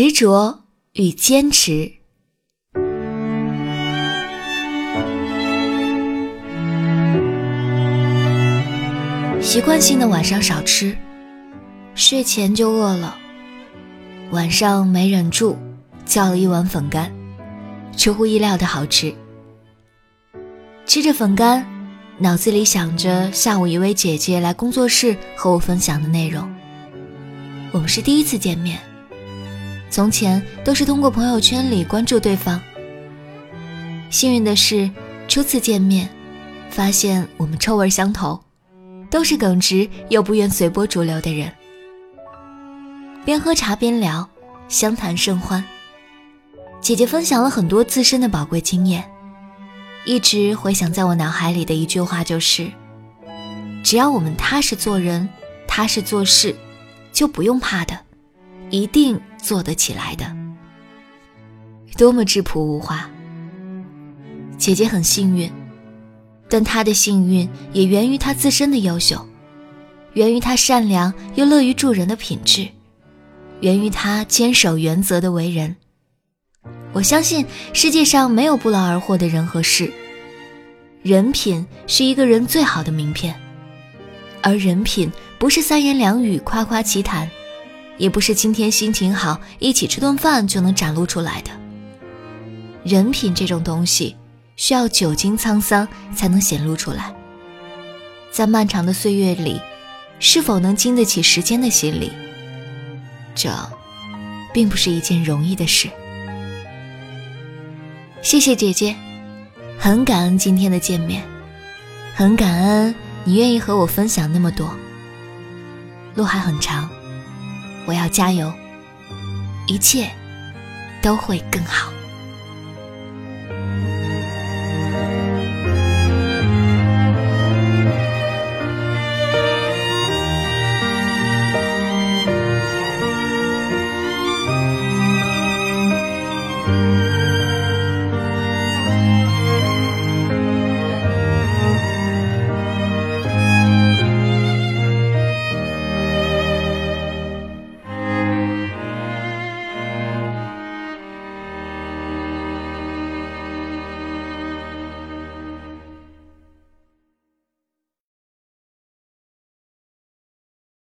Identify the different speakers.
Speaker 1: 执着与坚持。习惯性的晚上少吃，睡前就饿了，晚上没忍住，叫了一碗粉干，出乎意料的好吃。吃着粉干，脑子里想着下午一位姐姐来工作室和我分享的内容。我们是第一次见面。从前都是通过朋友圈里关注对方。幸运的是，初次见面，发现我们臭味相投，都是耿直又不愿随波逐流的人。边喝茶边聊，相谈甚欢。姐姐分享了很多自身的宝贵经验，一直回想在我脑海里的一句话就是：只要我们踏实做人，踏实做事，就不用怕的。一定做得起来的，多么质朴无华。姐姐很幸运，但她的幸运也源于她自身的优秀，源于她善良又乐于助人的品质，源于她坚守原则的为人。我相信世界上没有不劳而获的人和事，人品是一个人最好的名片，而人品不是三言两语夸夸其谈。也不是今天心情好，一起吃顿饭就能展露出来的。人品这种东西，需要久经沧桑才能显露出来。在漫长的岁月里，是否能经得起时间的洗礼，这，并不是一件容易的事。谢谢姐姐，很感恩今天的见面，很感恩你愿意和我分享那么多。路还很长。我要加油，一切都会更好。